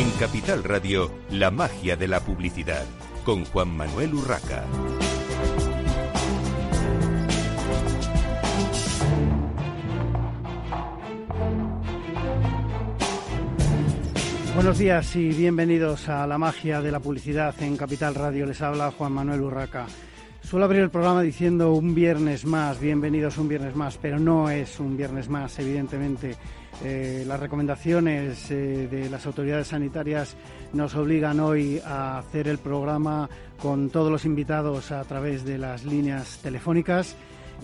En Capital Radio, la magia de la publicidad, con Juan Manuel Urraca. Buenos días y bienvenidos a la magia de la publicidad en Capital Radio. Les habla Juan Manuel Urraca. Suelo abrir el programa diciendo un viernes más, bienvenidos un viernes más, pero no es un viernes más, evidentemente. Eh, las recomendaciones eh, de las autoridades sanitarias nos obligan hoy a hacer el programa con todos los invitados a través de las líneas telefónicas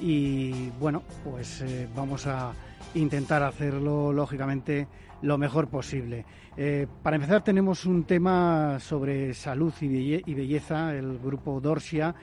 y bueno, pues eh, vamos a intentar hacerlo lógicamente lo mejor posible. para empezar tenemos un tema sobre salud y belleza, el grupo Dorsia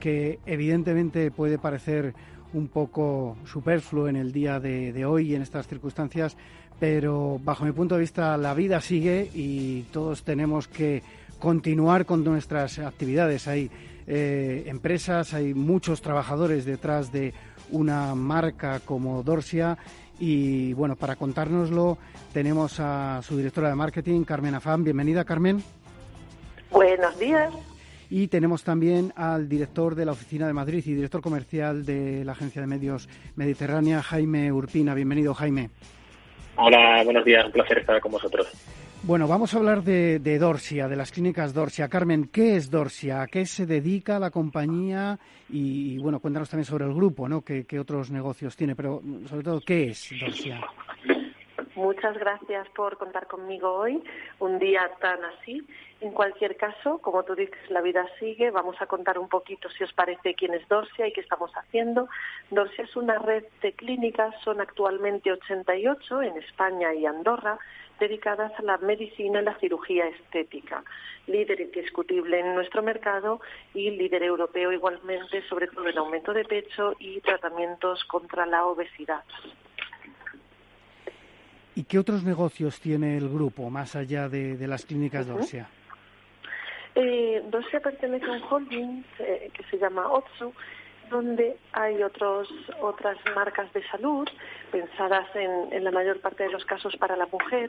que evidentemente puede parecer un poco superfluo en el día de, hoy y en estas circunstancias, pero bajo mi punto de vista la vida sigue y todos tenemos que continuar con nuestras actividades. Hay eh, empresas, hay muchos trabajadores detrás de una marca como Dorsia y bueno, para contárnoslo tenemos a su directora de marketing, Carmen Afán. Bienvenida, Carmen. Buenos días. Y tenemos también al director de la Oficina de Madrid y director comercial de la Agencia de Medios Mediterránea, Jaime Urpina. Bienvenido, Jaime. Hola, buenos días. Un placer estar con vosotros. Bueno, vamos a hablar de, Dorsia, de las clínicas Dorsia. Carmen, ¿qué es Dorsia? ¿A qué se dedica la compañía? Y, bueno, cuéntanos también sobre el grupo, ¿no? ¿Qué, ¿Qué, otros negocios tiene? Pero sobre todo, ¿qué es Dorsia? Muchas gracias por contar conmigo hoy, un día tan así. En cualquier caso, como tú dices, la vida sigue. Vamos a contar un poquito, si os parece, quién es Dorsia y qué estamos haciendo. Dorsia es una red de clínicas, son actualmente 88 en España y Andorra, dedicadas a la medicina y la cirugía estética. Líder indiscutible en nuestro mercado y líder europeo igualmente, sobre todo en aumento de pecho y tratamientos contra la obesidad. ¿Y qué otros negocios tiene el grupo más allá de, las clínicas Dorsia? Eh, pertenece a un holding eh, que se llama Otsu, donde hay otros, otras marcas de salud pensadas en, en, la mayor parte de los casos para la mujer,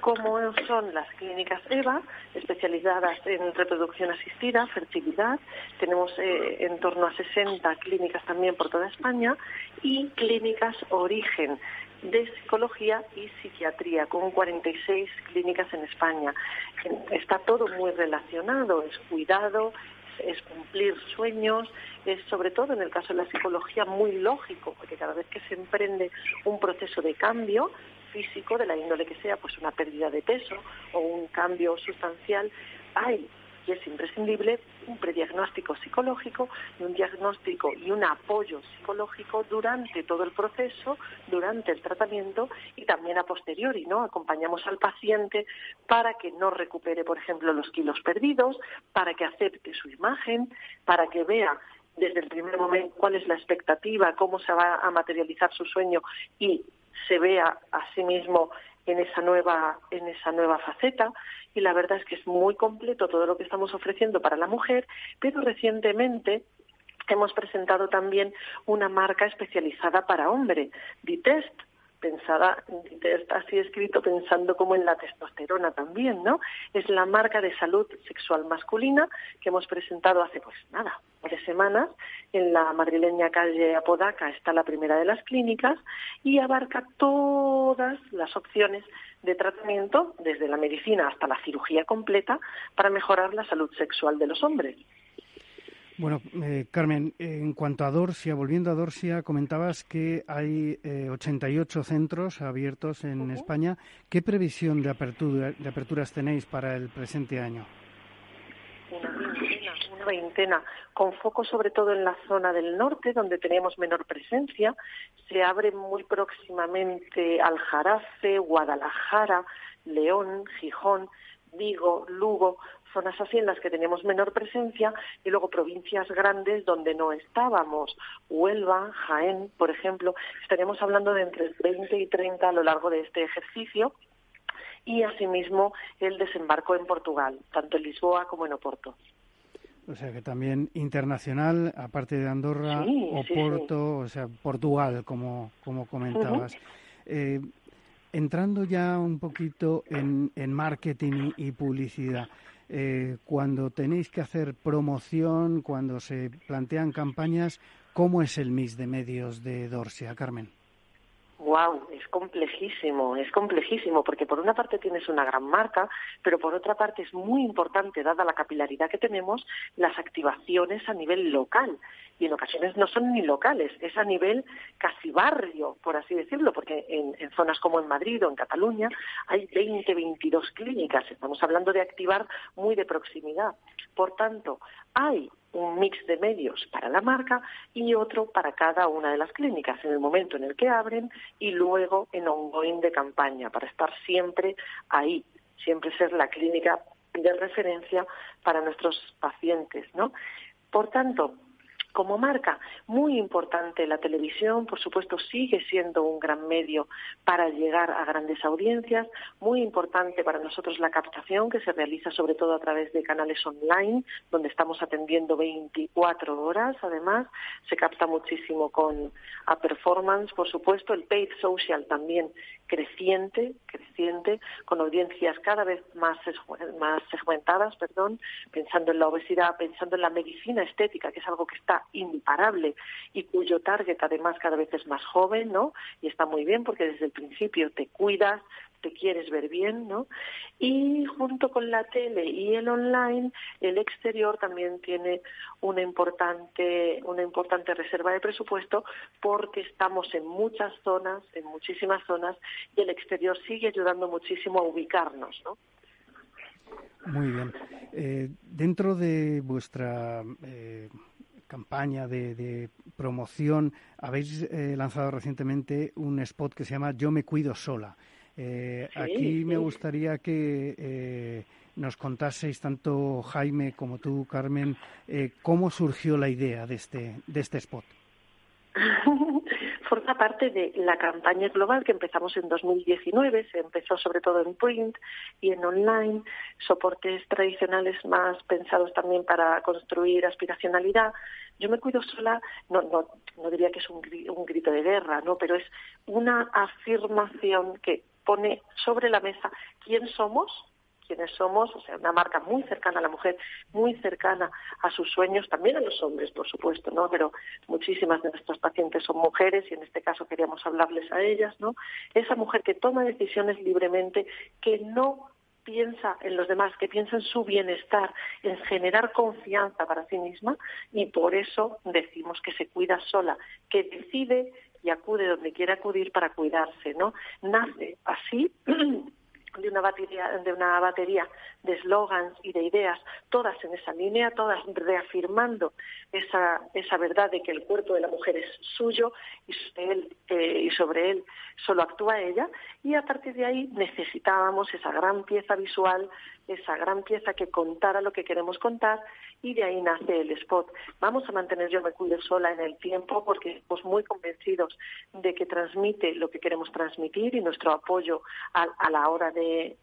como son las clínicas EVA, especializadas en reproducción asistida, fertilidad. Tenemos eh, en torno a 60 clínicas también por toda España y clínicas Origen, de psicología y psiquiatría, con 46 clínicas en España. Está todo muy relacionado, es cuidado, es cumplir sueños, es sobre todo en el caso de la psicología muy lógico, porque cada vez que se emprende un proceso de cambio físico, de la índole que sea, pues una pérdida de peso o un cambio sustancial, hay y es imprescindible un prediagnóstico psicológico y un diagnóstico y un apoyo psicológico durante todo el proceso, durante el tratamiento y también a posteriori, ¿no? Acompañamos al paciente para que no recupere, por ejemplo, los kilos perdidos, para que acepte su imagen, para que vea desde el primer momento cuál es la expectativa, cómo se va a materializar su sueño y se vea a sí mismo en esa nueva en esa nueva faceta y la verdad es que es muy completo todo lo que estamos ofreciendo para la mujer, pero recientemente hemos presentado también una marca especializada para hombre, Ditest, pensada, así escrito pensando como en la testosterona también, ¿no? Es la marca de salud sexual masculina que hemos presentado hace pues nada, tres semanas en la madrileña calle Apodaca está la primera de las clínicas y abarca todas las opciones de tratamiento desde la medicina hasta la cirugía completa para mejorar la salud sexual de los hombres. Bueno, eh, Carmen, en cuanto a Dorsia, volviendo a Dorsia, comentabas que hay 88 eh, centros abiertos en España. ¿Qué previsión de, apertura, de aperturas tenéis para el presente año? Una veintena, una veintena, con foco sobre todo en la zona del norte, donde tenemos menor presencia. Se abre muy próximamente Aljarafe, Guadalajara, León, Gijón, Vigo, Lugo, zonas así en las que tenemos menor presencia y luego provincias grandes donde no estábamos. Huelva, Jaén, por ejemplo, estaríamos hablando de entre 20 y 30 a lo largo de este ejercicio y asimismo el desembarco en Portugal, tanto en Lisboa como en Oporto. O sea que también internacional, aparte de Andorra, Oporto, o sea, Portugal, como, como comentabas. entrando ya un poquito en, marketing y, publicidad, eh, cuando tenéis que hacer promoción, cuando se plantean campañas, ¿cómo es el mix de medios de Dorsia, Carmen? Wow, es complejísimo, es complejísimo, porque por una parte tienes una gran marca, pero por otra parte es muy importante, dada la capilaridad que tenemos, las activaciones a nivel local. Y en ocasiones no son ni locales, es a nivel casi barrio, por así decirlo, porque en, en zonas como en Madrid o en Cataluña hay 20, 22 clínicas. Estamos hablando de activar muy de proximidad. Por tanto, hay un mix de medios para la marca y otro para cada una de las clínicas en el momento en el que abren y luego en ongoing de campaña para estar siempre ahí, siempre ser la clínica de referencia para nuestros pacientes, ¿no? Por tanto, como marca, muy importante la televisión, por supuesto, sigue siendo un gran medio para llegar a grandes audiencias, muy importante para nosotros la captación que se realiza sobre todo a través de canales online, donde estamos atendiendo 24 horas, además, se capta muchísimo con a performance, por supuesto, el paid social también creciente, creciente, con audiencias cada vez más, más segmentadas, perdón, pensando en la obesidad, pensando en la medicina estética, que es algo que está imparable y cuyo target además cada vez es más joven, ¿no? Y está muy bien porque desde el principio te cuidas, te quieres ver bien, ¿no? Y junto con la tele y el online, el exterior también tiene una importante, una importante reserva de presupuesto porque estamos en muchas zonas, en muchísimas zonas, y el exterior sigue ayudando muchísimo a ubicarnos, ¿no? Muy bien. Eh, dentro de vuestra eh, campaña de, promoción, habéis eh, lanzado recientemente un spot que se llama Yo me cuido sola. Eh, aquí me gustaría que eh, nos contaseis, tanto Jaime como tú, Carmen, cómo surgió la idea de este, de este spot. forma parte de la campaña global que empezamos en 2019. Se empezó sobre todo en print y en online, soportes tradicionales más pensados también para construir aspiracionalidad. Yo me cuido sola, no, no, no diría que es un, un grito de guerra, ¿no? pero es una afirmación que pone sobre la mesa quién somos, quienes somos, o sea, una marca muy cercana a la mujer, muy cercana a sus sueños, también a los hombres, por supuesto, ¿no? Pero muchísimas de nuestras pacientes son mujeres y en este caso queríamos hablarles a ellas, ¿no? Esa mujer que toma decisiones libremente, que no piensa en los demás, que piensa en su bienestar, en generar confianza para sí misma y por eso decimos que se cuida sola, que decide y acude donde quiere acudir para cuidarse, ¿no? Nace así de una batería, de una batería de eslogans y de ideas, todas en esa línea, todas reafirmando esa, esa verdad de que el cuerpo de la mujer es suyo y sobre él, eh, y sobre él solo actúa ella, y a partir de ahí necesitábamos esa gran pieza visual, esa gran pieza que contara lo que queremos contar y de ahí nace el spot. Vamos a mantener Yo me cuide sola en el tiempo porque estamos muy convencidos de que transmite lo que queremos transmitir y nuestro apoyo a, la hora de,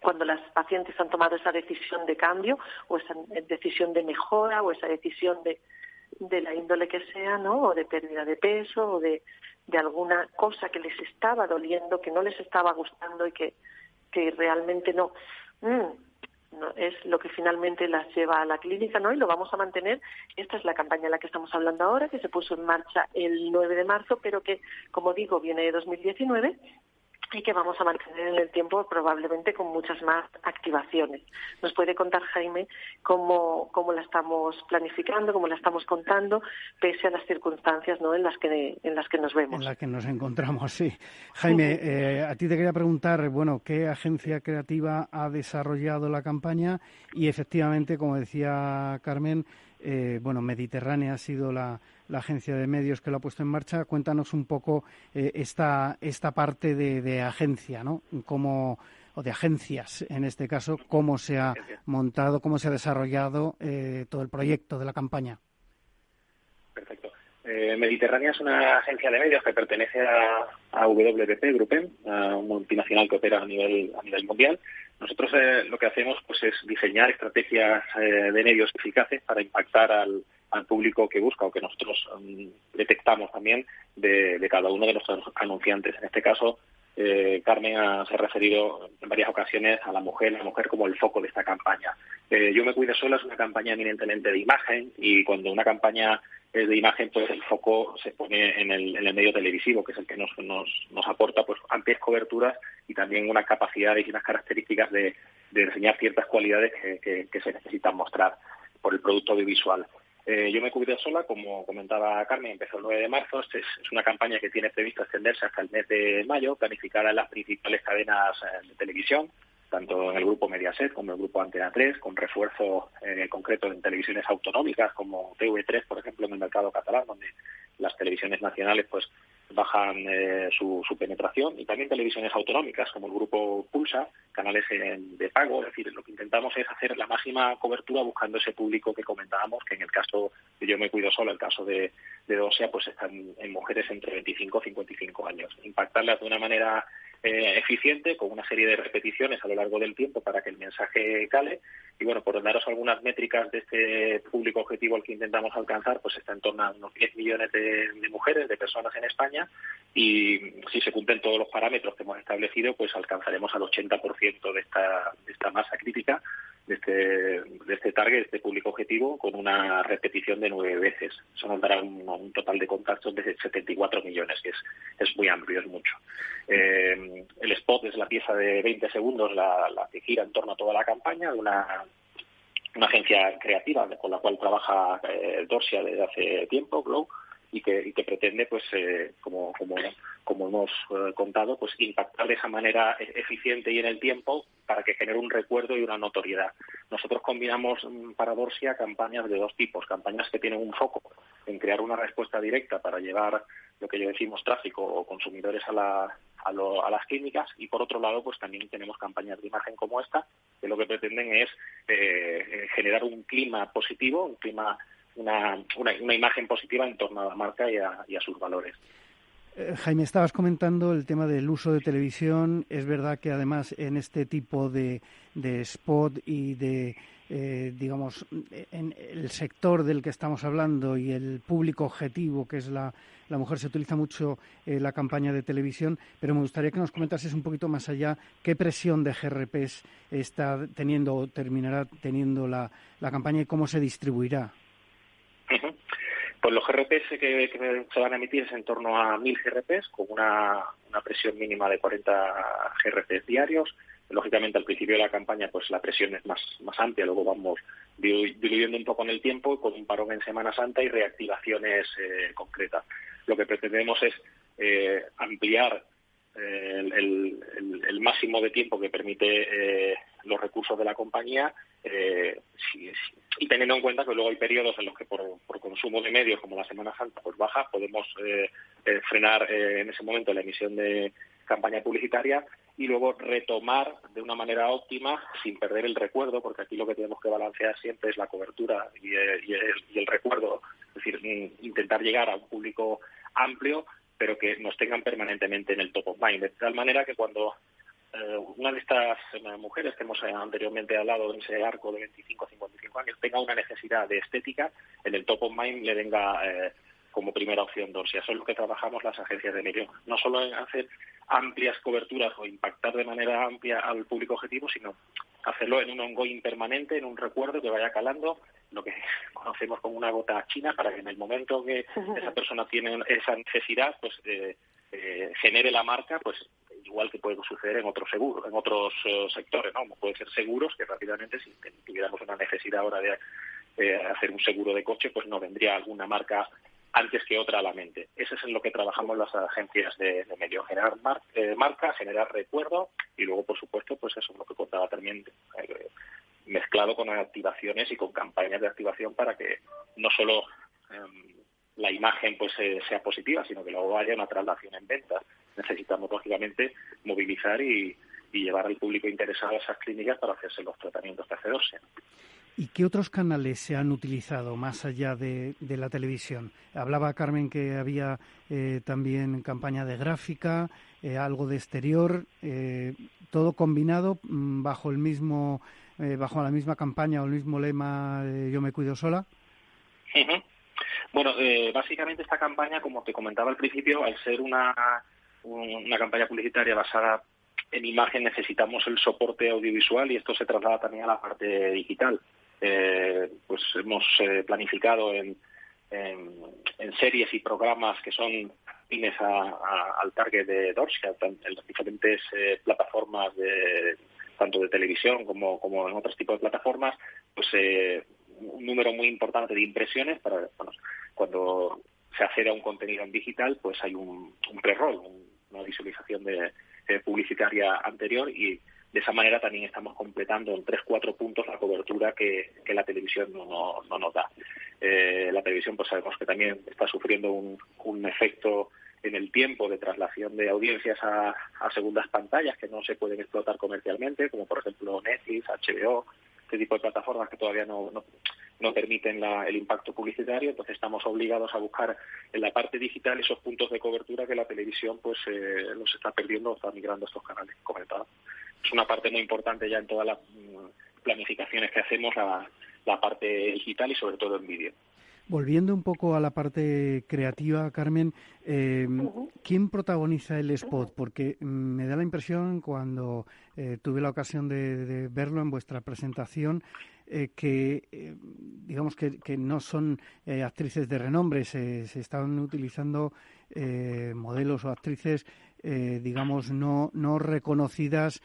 cuando las pacientes han tomado esa decisión de cambio o esa decisión de mejora o esa decisión de, de la índole que sea, ¿no? O de pérdida de peso o de, de alguna cosa que les estaba doliendo, que no les estaba gustando y que, que realmente no. Mm, es lo que finalmente las lleva a la clínica, ¿no? Y lo vamos a mantener. Esta es la campaña en la que estamos hablando ahora, que se puso en marcha el 9 de marzo, pero que, como digo, viene de 2019 y que vamos a mantener en el tiempo probablemente con muchas más activaciones. Nos puede contar Jaime cómo, cómo la estamos planificando, cómo la estamos contando, pese a las circunstancias ¿no? en, las que, en las que nos vemos. En las que nos encontramos, sí. Jaime, eh, a ti te quería preguntar, bueno, ¿qué agencia creativa ha desarrollado la campaña? Y efectivamente, como decía Carmen, eh, bueno, Mediterránea ha sido la la agencia de medios que lo ha puesto en marcha. Cuéntanos un poco eh, esta, esta parte de, agencia, ¿no? Cómo, o de agencias, en este caso, cómo se ha montado, cómo se ha desarrollado eh, todo el proyecto de la campaña. Eh, Mediterránea es una agencia de medios que pertenece a, a WPP, Grupen, a un multinacional que opera a nivel, a nivel mundial. Nosotros lo que hacemos pues, es diseñar estrategias de medios eficaces para impactar al, público que busca o que nosotros mm, detectamos también de, cada uno de nuestros anunciantes. En este caso, eh, Carmen se ha referido en varias ocasiones a la mujer, la mujer como el foco de esta campaña. Eh, Yo me cuido sola es una campaña eminentemente de imagen y cuando una campaña de imagen, pues el foco se pone en el, en el medio televisivo, que es el que nos, nos, nos aporta pues amplias coberturas y también unas capacidades y unas características de, de enseñar ciertas cualidades que, que, se necesitan mostrar por el producto audiovisual. Eh, yo me cuido sola, como comentaba Carmen, empezó el 9 de marzo. Es, es, una campaña que tiene previsto extenderse hasta el mes de mayo, planificada en las principales cadenas eh, de televisión, tanto en el grupo Mediaset como en el grupo Antena 3, con refuerzo eh, concreto en televisiones autonómicas como TV3, por ejemplo, en el mercado catalán, donde las televisiones nacionales pues bajan eh, su, su, penetración y también televisiones autonómicas como el grupo Pulsa, canales en, de pago. Es decir, lo que intentamos es hacer la máxima cobertura buscando ese público que comentábamos, que en el caso de Yo me cuido solo, el caso de, de pues están en mujeres entre 25 y 55 años. Impactarlas de una manera eh, eficiente, con una serie de repeticiones a lo largo del tiempo para que el mensaje cale. Y bueno, por daros algunas métricas de este público objetivo al que intentamos alcanzar, pues está en torno a unos 10 millones de, mujeres, de personas en España, y si se cumplen todos los parámetros que hemos establecido, pues alcanzaremos al 80% de esta, de esta masa crítica de este, de este target, de este público objetivo, con una repetición de nueve veces. Eso nos dará un, un total de contactos de 74 millones, que es, es muy amplio, es mucho. Eh, el spot es la pieza de 20 segundos, la, la que gira en torno a toda la campaña, una, una agencia creativa con la cual trabaja eh, Dorsia desde hace tiempo, Glow, y que, y que pretende, pues, eh, como, como, como hemos eh, contado, pues impactar de esa manera e-, eficiente y en el tiempo para que genere un recuerdo y una notoriedad. Nosotros combinamos mm, para Dorsia campañas de dos tipos, campañas que tienen un foco en crear una respuesta directa para llevar lo que yo decimos tráfico o consumidores a, la, a, lo, a las clínicas y por otro lado pues también tenemos campañas de imagen como esta que lo que pretenden es eh, generar un clima positivo, un clima una, una, imagen positiva en torno a la marca y a, y a sus valores. Eh, Jaime, estabas comentando el tema del uso de televisión. Es verdad que además en este tipo de, de spot y de, eh, digamos, en el sector del que estamos hablando y el público objetivo, que es la, la mujer, se utiliza mucho eh, la campaña de televisión, pero me gustaría que nos comentases un poquito más allá qué presión de GRPs está teniendo o terminará teniendo la, la campaña y cómo se distribuirá. Pues los GRPs que, se van a emitir es en torno a 1.000 GRPs, con una, una presión mínima de 40 GRPs diarios. Lógicamente, al principio de la campaña, pues la presión es más, más amplia, luego vamos diluyendo un poco en el tiempo, con un parón en Semana Santa y reactivaciones eh, concretas. Lo que pretendemos es eh, ampliar eh, el, el, el, máximo de tiempo que permite eh, los recursos de la compañía eh, si, si, y teniendo en cuenta que luego hay periodos en los que por, por consumo de medios como la Semana Santa pues baja podemos eh, eh, frenar eh, en ese momento la emisión de campaña publicitaria y luego retomar de una manera óptima sin perder el recuerdo porque aquí lo que tenemos que balancear siempre es la cobertura y, eh, y, el, y el recuerdo. Es decir intentar llegar a un público amplio pero que nos tengan permanentemente en el top of mind. De tal manera que cuando eh, una de estas mujeres que hemos eh, anteriormente hablado en ese arco de 25 a 55 años tenga una necesidad de estética, en el top of mind le venga eh, como primera opción Dorsia. Eso es lo que trabajamos las agencias de medio. No solo en hacer amplias coberturas o impactar de manera amplia al público objetivo, sino hacerlo en un ongoing permanente, en un recuerdo que vaya calando, lo que conocemos como una gota china, para que en el momento que esa persona tiene esa necesidad, pues eh, eh, genere la marca, pues igual que puede suceder en otros seguros, en otros uh, sectores, ¿no? Como puede ser seguros, que rápidamente si tuviéramos una necesidad ahora de eh, hacer un seguro de coche, pues no vendría alguna marca antes que otra a la mente. Eso es en lo que trabajamos las agencias de, de medio, generar mar, eh, marca, generar recuerdo y luego, por supuesto, pues eso es lo que contaba también, eh, mezclado con activaciones y con campañas de activación para que no solo eh, la imagen pues eh, sea positiva, sino que luego haya una traslación en ventas. Necesitamos, lógicamente, movilizar y, y llevar al público interesado a esas clínicas para hacerse los tratamientos de AC2. ¿Y qué otros canales se han utilizado más allá de, de la televisión? Hablaba Carmen que había eh, también campaña de gráfica, eh, algo de exterior, eh, todo combinado mmm, bajo el mismo, eh, bajo la misma campaña o el mismo lema Yo me cuido sola. Uh -huh. Bueno, eh, básicamente esta campaña, como te comentaba al principio, al ser una una campaña publicitaria basada en imagen necesitamos el soporte audiovisual y esto se traslada también a la parte digital. Eh, pues hemos eh, planificado en, en, series y programas que son afines al target de Dorsia en las diferentes eh, plataformas de tanto de televisión como, como en otros tipos de plataformas, pues un número muy importante de impresiones para cuando se accede a un contenido en digital, pues hay un, un pre-roll, una visualización de, publicitaria anterior y de esa manera también estamos completando en tres cuatro puntos la cobertura que, la televisión no, no, nos da. Eh, la televisión pues sabemos que también está sufriendo un, un efecto en el tiempo de traslación de audiencias a, segundas pantallas que no se pueden explotar comercialmente, como por ejemplo Netflix, HBO, este tipo de plataformas que todavía no, no, permiten el impacto publicitario, entonces estamos obligados a buscar en la parte digital esos puntos de cobertura que la televisión pues eh, los está perdiendo o está migrando a estos canales comentados. Es una parte muy importante ya en todas las mm, planificaciones que hacemos la, la parte digital y sobre todo en vídeo. Volviendo un poco a la parte creativa, Carmen, eh, ¿quién protagoniza el spot? Porque mm, me da la impresión, cuando eh, tuve la ocasión de, verlo en vuestra presentación, eh, que digamos que, no son actrices de renombre, se, se están utilizando modelos o actrices, digamos, no, no reconocidas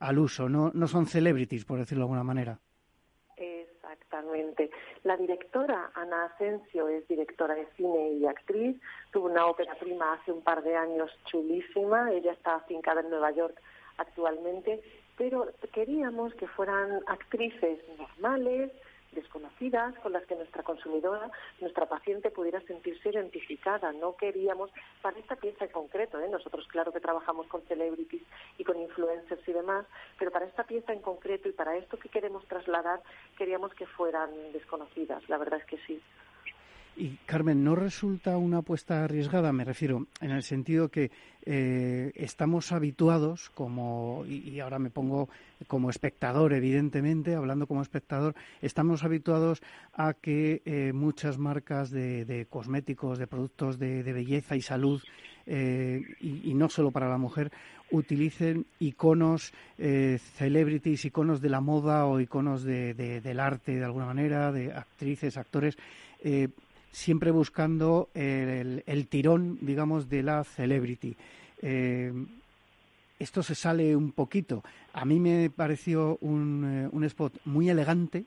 al uso, no, no son celebrities, por decirlo de alguna manera. Exactamente. La directora Ana Asensio es directora de cine y actriz. Tuvo una ópera prima hace un par de años chulísima. Ella está afincada en Nueva York actualmente. Pero queríamos que fueran actrices normales, desconocidas con las que nuestra consumidora, nuestra paciente pudiera sentirse identificada. No queríamos, para esta pieza en concreto, ¿eh? nosotros claro que trabajamos con celebrities y con influencers y demás, pero para esta pieza en concreto y para esto que queremos trasladar, queríamos que fueran desconocidas. La verdad es que sí. Y Carmen, ¿no resulta una apuesta arriesgada? Me refiero en el sentido que eh, estamos habituados, como, y, ahora me pongo como espectador, evidentemente, hablando como espectador, estamos habituados a que eh, muchas marcas de, cosméticos, de productos de, belleza y salud, eh, y, no solo para la mujer, utilicen iconos, celebrities, iconos de la moda o iconos del arte de alguna manera, de actrices, actores siempre buscando el, tirón, digamos, de la celebrity. Eh, esto se sale un poquito. A mí me pareció un, eh, spot muy elegante,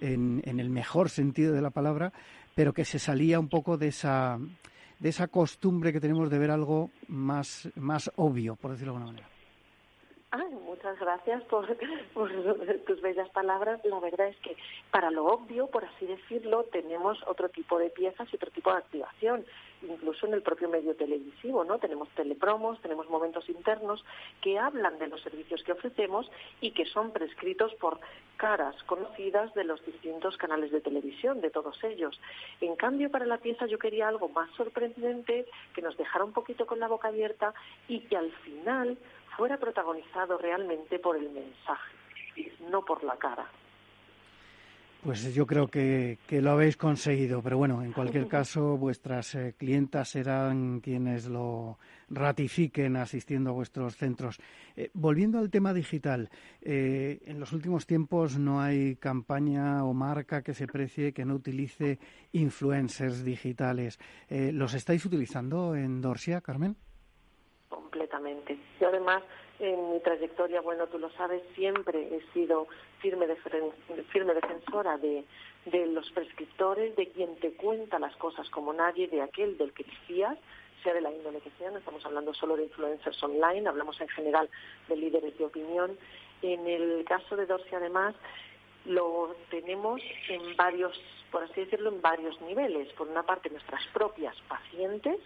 en, el mejor sentido de la palabra, pero que se salía un poco de esa, de esa costumbre que tenemos de ver algo más, más obvio, por decirlo de alguna manera muchas gracias por, tus bellas palabras. La verdad es que para lo obvio, por así decirlo, tenemos otro tipo de piezas y otro tipo de activación, incluso en el propio medio televisivo, ¿no? Tenemos telepromos, tenemos momentos internos que hablan de los servicios que ofrecemos y que son prescritos por caras conocidas de los distintos canales de televisión, de todos ellos. En cambio, para la pieza yo quería algo más sorprendente, que nos dejara un poquito con la boca abierta y que al final fuera protagonizado realmente por el mensaje, no por la cara. Pues yo creo que, lo habéis conseguido, pero bueno, en cualquier caso, vuestras eh, clientas serán quienes lo ratifiquen asistiendo a vuestros centros. Eh, volviendo al tema digital, eh, en los últimos tiempos no hay campaña o marca que se precie que no utilice influencers digitales. ¿Los estáis utilizando en Dorsia, Carmen? Completamente. Yo además, en mi trayectoria, bueno, tú lo sabes, siempre he sido firme, firme defensora de, de los prescriptores, de quien te cuenta las cosas como nadie, de aquel del que te fías, sea de la índole que sea, no estamos hablando solo de influencers online, hablamos en general de líderes de opinión. En el caso de Dorsia, además, lo tenemos en varios, por así decirlo, en varios niveles. Por una parte, nuestras propias pacientes,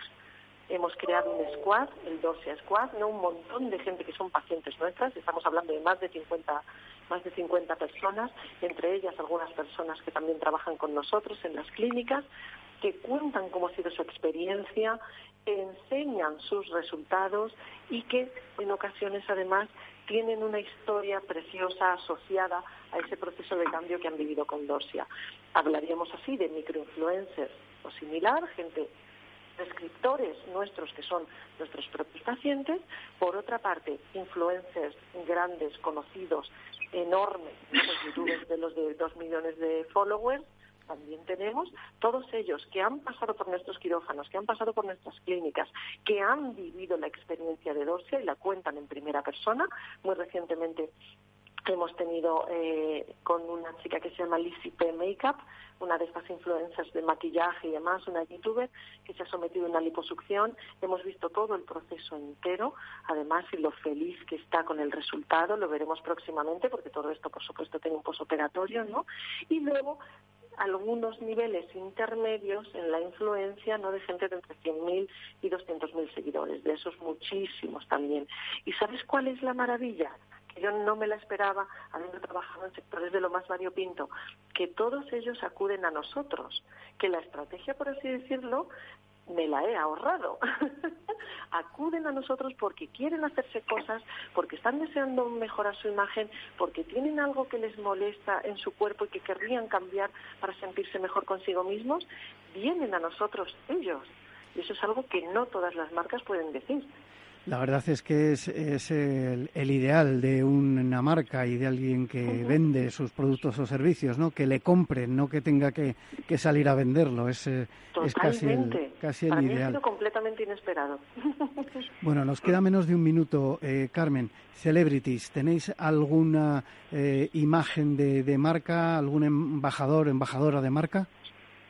hemos creado un squad, el Dorsia Squad, ¿no? un montón de gente que son pacientes nuestras, estamos hablando de más de 50, más de 50 personas, entre ellas algunas personas que también trabajan con nosotros en las clínicas, que cuentan cómo ha sido su experiencia, enseñan sus resultados y que en ocasiones además tienen una historia preciosa asociada a ese proceso de cambio que han vivido con Dorsia. Hablaríamos así de microinfluencers o similar, gente prescriptores nuestros, que son nuestros propios pacientes, por otra parte, influencers grandes, conocidos, enormes, los youtubers de los de dos millones de followers, también tenemos, todos ellos que han pasado por nuestros quirófanos, que han pasado por nuestras clínicas, que han vivido la experiencia de Dorsia y la cuentan en primera persona. Muy recientemente hemos tenido eh, con una chica que se llama Lizzie P. Makeup, una de estas influencers de maquillaje y demás, una youtuber que se ha sometido a una liposucción. Hemos visto todo el proceso entero, además, y lo feliz que está con el resultado, lo veremos próximamente, porque todo esto, por supuesto, tiene un posoperatorio, ¿no? Y luego algunos niveles intermedios en la influencia no de gente de entre 100.000 y 200.000 seguidores, de esos muchísimos también. ¿Y sabes cuál es la maravilla? Yo no me la esperaba, habiendo trabajado en sectores de lo más variopinto, que todos ellos acuden a nosotros, que la estrategia, por así decirlo, me la he ahorrado. Acuden a nosotros porque quieren hacerse cosas, porque están deseando mejorar su imagen, porque tienen algo que les molesta en su cuerpo y que querrían cambiar para sentirse mejor consigo mismos. Vienen a nosotros ellos. Y eso es algo que no todas las marcas pueden decir. La verdad es que es, el, ideal de una marca y de alguien que vende sus productos o servicios, ¿no? Que le compren, no que tenga que, salir a venderlo. Es, eh, es casi el, casi el ideal. ha sido completamente inesperado. Bueno, nos queda menos de un minuto, eh, Carmen. Celebrities, ¿tenéis alguna eh, imagen de, de marca, algún embajador, embajadora de marca?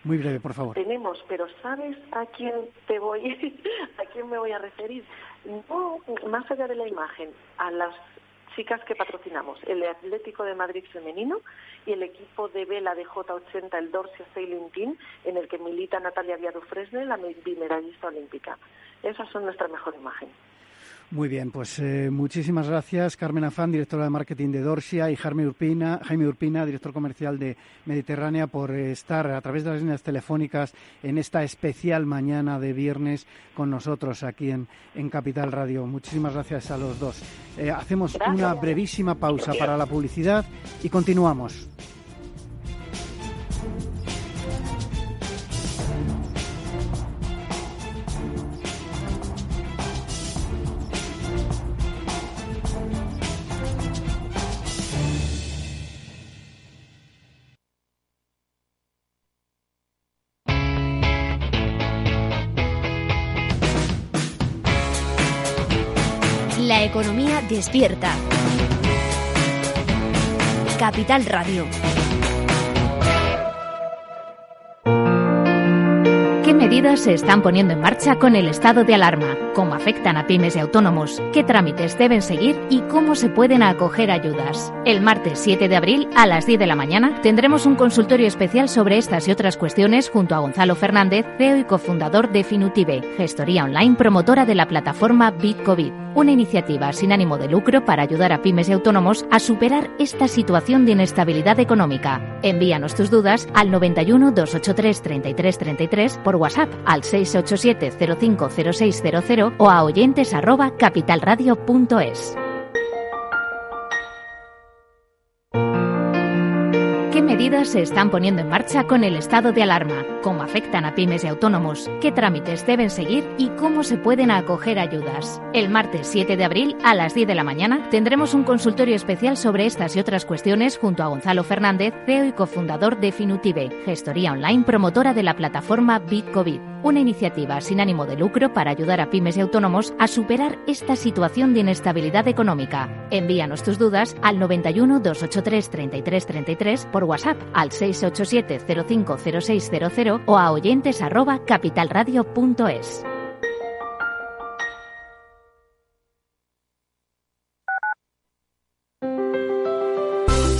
Muy breve, por favor. Tenemos, pero ¿sabes a quién te voy, a quién me voy a referir? No, más allá de la imagen, a las chicas que patrocinamos, el Atlético de Madrid femenino y el equipo de vela de J80, el Dorsia Sailing Team, en el que milita Natalia Viado Fresne, la bimedallista olímpica. Esas son nuestra mejor imagen. Muy bien, pues eh, muchísimas gracias Carmen Afán, directora de marketing de Dorsia, y Jaime Urpina, Jaime Urpina, director comercial de Mediterránea, por estar a través de las líneas telefónicas en esta especial mañana de viernes con nosotros aquí en, Capital Radio. Muchísimas gracias a los dos. Eh, hacemos una brevísima pausa para la publicidad y continuamos. Despierta. Capital Radio. Medidas se están poniendo en marcha con el estado de alarma? ¿Cómo afectan a pymes y autónomos? ¿Qué trámites deben seguir y cómo se pueden acoger ayudas? El martes 7 de abril a las 10 de la mañana tendremos un consultorio especial sobre estas y otras cuestiones junto a Gonzalo Fernández, CEO y cofundador de Finutive, gestoría online promotora de la plataforma BitCovid, una iniciativa sin ánimo de lucro para ayudar a pymes y autónomos a superar esta situación de inestabilidad económica. Envíanos tus dudas al 91 283 3333 por WhatsApp al 687 050600 o a oyentes arroba capitalradio.es. medidas se están poniendo en marcha con el estado de alarma? ¿Cómo afectan a pymes y autónomos? ¿Qué trámites deben seguir y cómo se pueden acoger ayudas? El martes 7 de abril a las 10 de la mañana tendremos un consultorio especial sobre estas y otras cuestiones junto a Gonzalo Fernández, CEO y cofundador de Finutive, gestoría online promotora de la plataforma BitCovid, una iniciativa sin ánimo de lucro para ayudar a pymes y autónomos a superar esta situación de inestabilidad económica. Envíanos tus dudas al 91 283 3333 por WhatsApp al 687 050600 o a oyentes arroba capitalradio.es.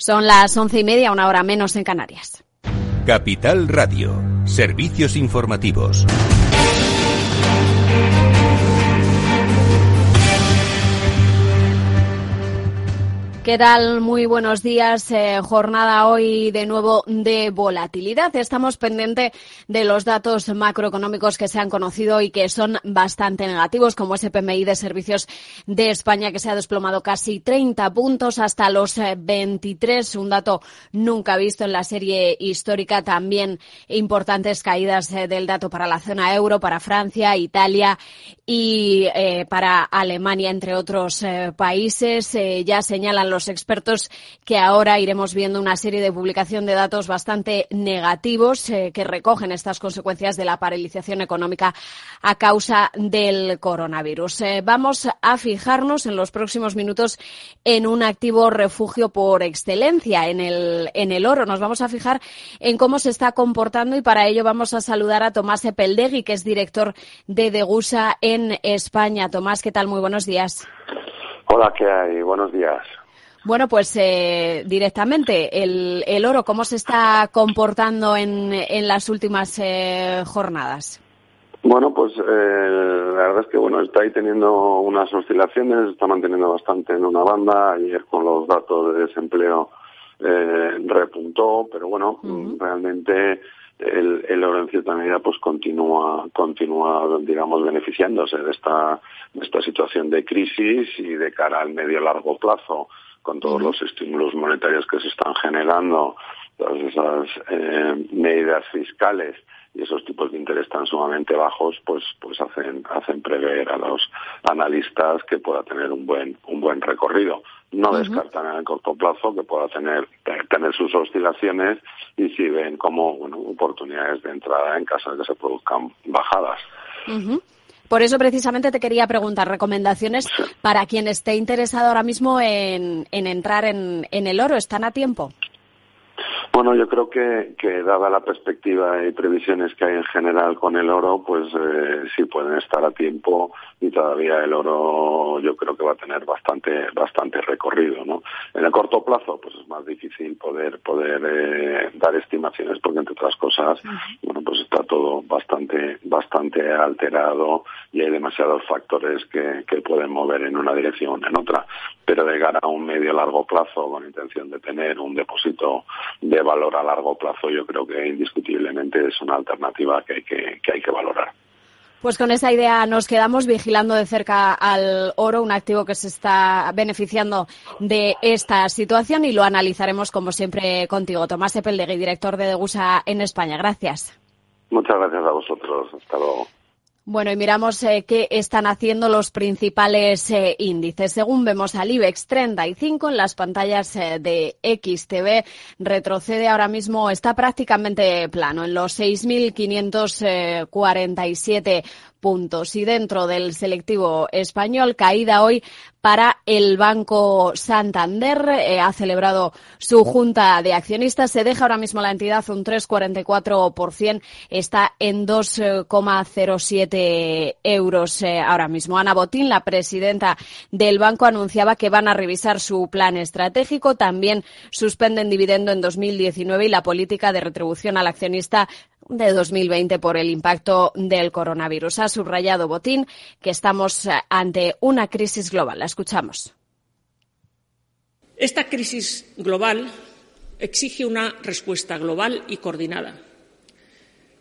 Son las once y media, una hora menos en Canarias. Capital Radio, servicios informativos. ¿Qué tal? Muy buenos días. Eh, jornada hoy de nuevo de volatilidad. Estamos pendientes de los datos macroeconómicos que se han conocido y que son bastante negativos, como ese PMI de servicios de España que se ha desplomado casi 30 puntos hasta los 23, eh, un dato nunca visto en la serie histórica. También importantes caídas eh, del dato para la zona euro, para Francia, Italia y para Alemania, entre otros países. ya señalan los expertos que ahora iremos viendo una serie de publicación de datos bastante negativos eh, que recogen estas consecuencias de la paralización económica a causa del coronavirus. Eh, vamos a fijarnos en los próximos minutos en un activo refugio por excelencia, en el, en el oro. Nos vamos a fijar en cómo se está comportando y para ello vamos a saludar a Tomás Epeldegui, que es director de Degusa en España. Tomás, ¿qué tal? Muy buenos días. Hola, ¿qué hay? Buenos días. Bueno, pues eh, directamente, el, el, oro, ¿cómo se está comportando en, en las últimas eh, jornadas? Bueno, pues eh, la verdad es que bueno está ahí teniendo unas oscilaciones, está manteniendo bastante en una banda. Ayer con los datos de desempleo eh, repuntó, pero bueno, realmente el, el, oro en cierta medida pues continúa, continúa digamos beneficiándose de esta, de esta situación de crisis y de cara al medio largo plazo con todos los estímulos monetarios que se están generando, todas esas eh, medidas fiscales y esos tipos de interés tan sumamente bajos, pues, pues hacen, hacen prever a los analistas que pueda tener un buen, un buen recorrido. No descartan en el corto plazo que pueda tener, tener sus oscilaciones y si ven como bueno, oportunidades de entrada en caso de que se produzcan bajadas. Por eso precisamente te quería preguntar recomendaciones para quien esté interesado ahora mismo en, entrar en, en el oro. ¿Están a tiempo? Bueno, yo creo que, que dada la perspectiva y previsiones que hay en general con el oro, pues eh, sí pueden estar a tiempo y todavía el oro yo creo que va a tener bastante bastante recorrido, ¿no? En el corto plazo, pues es más difícil poder poder eh, dar estimaciones porque entre otras cosas, bueno, pues está todo bastante bastante alterado y hay demasiados factores que, que pueden mover en una dirección o en otra. Pero de cara a un medio largo plazo con intención de tener un depósito de valor a largo plazo, yo creo que indiscutiblemente es una alternativa que hay que, que, hay que valorar. Pues con esa idea nos quedamos vigilando de cerca al oro, un activo que se está beneficiando de esta situación y lo analizaremos como siempre contigo. Tomás Epeldegui, director de Degusa en España. Gracias. Muchas gracias a vosotros. Hasta luego. Bueno, y miramos eh, qué están haciendo los principales eh, índices. Según vemos al IBEX 35 en las pantallas eh, de XTV, retrocede ahora mismo, está prácticamente plano, en los 6.547 puntos. Y dentro del selectivo español, caída hoy para el Banco Santander. Eh, ha celebrado su junta de accionistas. Se deja ahora mismo la entidad un 3,44%. Está en 2,07 euros eh, ahora mismo. Ana Botín, la presidenta del banco, anunciaba que van a revisar su plan estratégico. También suspenden dividendo en 2019 y la política de retribución al accionista de 2020 por el impacto del coronavirus. Ha subrayado Botín que estamos eh, ante una crisis global. La escuchamos. Esta crisis global exige una respuesta global y coordinada.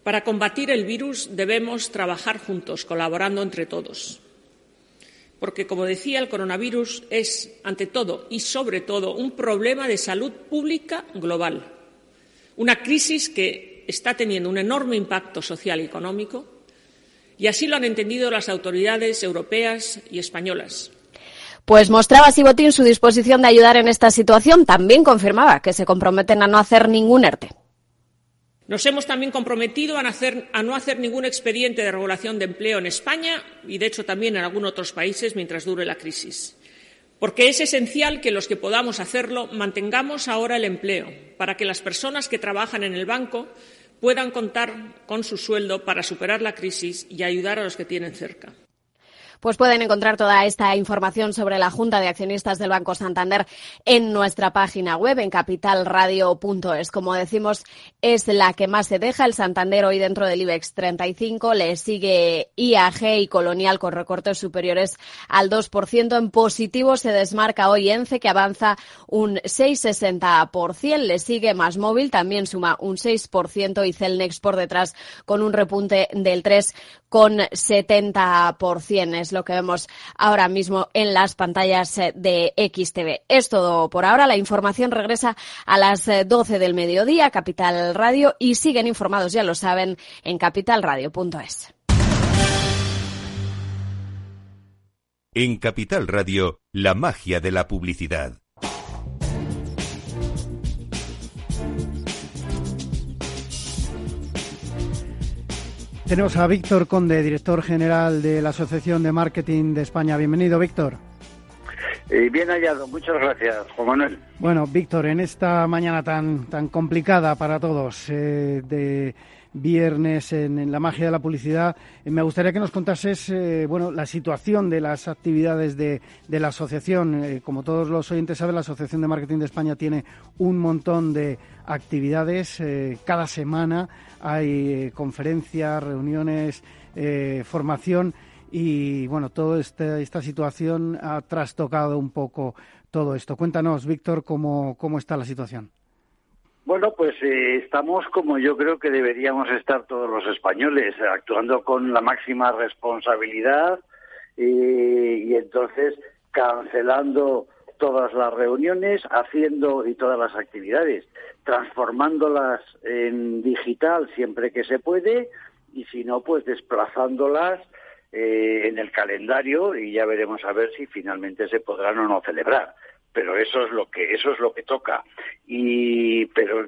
Para combatir el virus debemos trabajar juntos, colaborando entre todos. Porque, como decía, el coronavirus es, ante todo y sobre todo, un problema de salud pública global. Una crisis que está teniendo un enorme impacto social y económico, y así lo han entendido las autoridades europeas y españolas. Pues mostraba así Botín su disposición de ayudar en esta situación. También confirmaba que se comprometen a no hacer ningún ERTE. Nos hemos también comprometido a, no hacer ningún expediente de regulación de empleo en España y, de hecho, también en algunos otros países mientras dure la crisis. Porque es esencial que los que podamos hacerlo mantengamos ahora el empleo, para que las personas que trabajan en el banco puedan contar con su sueldo para superar la crisis y ayudar a los que tienen cerca. Pues pueden encontrar toda esta información sobre la Junta de Accionistas del Banco Santander en nuestra página web en capitalradio.es. Como decimos, es la que más se deja el Santander hoy dentro del IBEX 35. Le sigue IAG y Colonial con recortes superiores al 2%. En positivo se desmarca hoy ENCE que avanza un 6,60%. Le sigue Más Móvil, también suma un 6% y Celnex por detrás con un repunte del 3,70% lo que vemos ahora mismo en las pantallas eh, de XTV. Es todo por ahora. La información regresa a las 12 eh, del mediodía, Capital Radio, y siguen informados, ya lo saben, en capitalradio.es. En Capital Radio, la magia de la publicidad. Tenemos a Víctor Conde, director general de la Asociación de Marketing de España. Bienvenido, Víctor. Eh, bien hallado, muchas gracias, Juan Manuel. Bueno, Víctor, en esta mañana tan, tan complicada para todos eh, de viernes en, la magia de la publicidad. Eh, me gustaría que nos contases eh, bueno, la situación de las actividades de, la asociación. Eh, como todos los oyentes saben, la Asociación de Marketing de España tiene un montón de actividades. cada semana hay conferencias, reuniones, formación y bueno, toda este, esta situación ha trastocado un poco todo esto. Cuéntanos, Víctor, cómo, cómo está la situación. Bueno, pues eh, estamos como yo creo que deberíamos estar todos los españoles, actuando con la máxima responsabilidad y entonces cancelando todas las reuniones, haciendo y todas las actividades, transformándolas en digital siempre que se puede y si no, pues desplazándolas eh, en el calendario y ya veremos a ver si finalmente se podrán o no celebrar pero eso es lo que eso es lo que toca y pero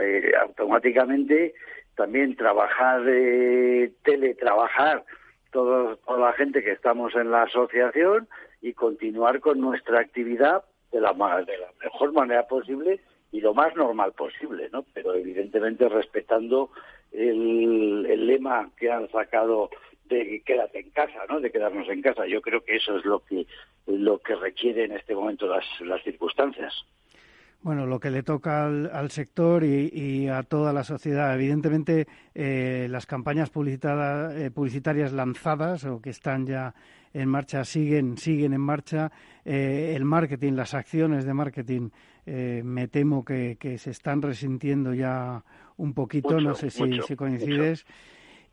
eh, automáticamente también trabajar eh, teletrabajar toda la gente que estamos en la asociación y continuar con nuestra actividad de la, de la mejor manera posible y lo más normal posible, ¿no? Pero evidentemente respetando el, el lema que han sacado de quédate en casa, ¿no? De quedarnos en casa. Yo creo que eso es lo que lo que requiere en este momento las, las circunstancias. Bueno, lo que le toca al, sector y, a toda la sociedad. Evidentemente, eh, las campañas eh, publicitarias lanzadas o que están ya en marcha siguen, siguen en marcha. Eh, el marketing, las acciones de marketing, me temo que, se están resintiendo ya un poquito. no sé si, si coincides.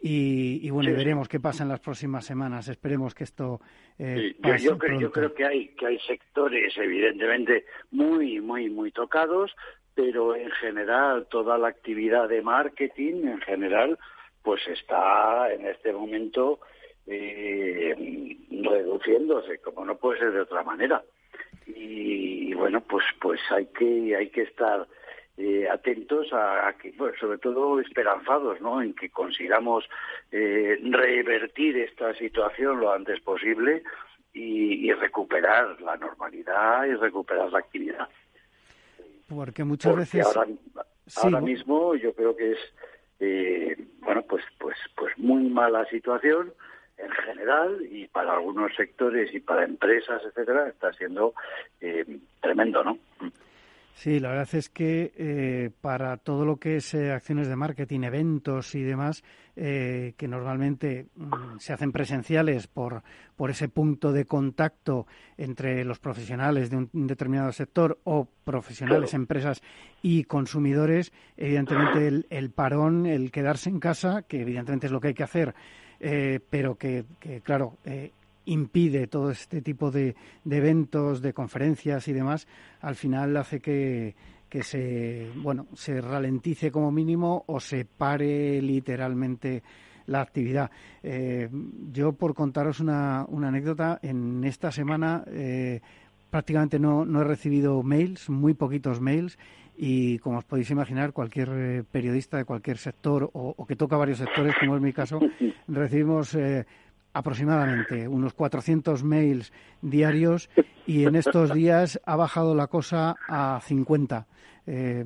Y, bueno, veremos qué pasa en las próximas semanas. Esperemos que esto eh, pase yo, creo, yo, creo, que hay que hay sectores evidentemente muy muy muy tocados, pero en general toda la actividad de marketing en general pues está en este momento eh, reduciéndose, como no puede ser de otra manera. Y, bueno, pues pues hay que hay que estar eh, atentos a, que, bueno, sobre todo esperanzados, ¿no? En que consigamos eh, revertir esta situación lo antes posible y, recuperar la normalidad y recuperar la actividad. Porque muchas veces ahora, mismo yo creo que es eh, bueno pues pues pues muy mala situación en general y para algunos sectores y para empresas etcétera está siendo tremendo, ¿no? Sí, la verdad es que eh, para todo lo que es eh, acciones de marketing, eventos y demás, eh, que normalmente mm, se hacen presenciales por, por ese punto de contacto entre los profesionales de un, determinado sector o profesionales, empresas y consumidores, evidentemente el, el, parón, el quedarse en casa, que evidentemente es lo que hay que hacer, pero que, que claro, impide todo este tipo de, eventos, de conferencias y demás, al final hace que, que se bueno se ralentice como mínimo o se pare literalmente la actividad. Eh, yo, por contaros una, una, anécdota, en esta semana eh, prácticamente no, no he recibido mails, muy poquitos mails, y como os podéis imaginar, cualquier eh, periodista de cualquier sector o, que toca varios sectores, como es mi caso, recibimos eh, aproximadamente unos 400 mails diarios y en estos días ha bajado la cosa a 50. Eh,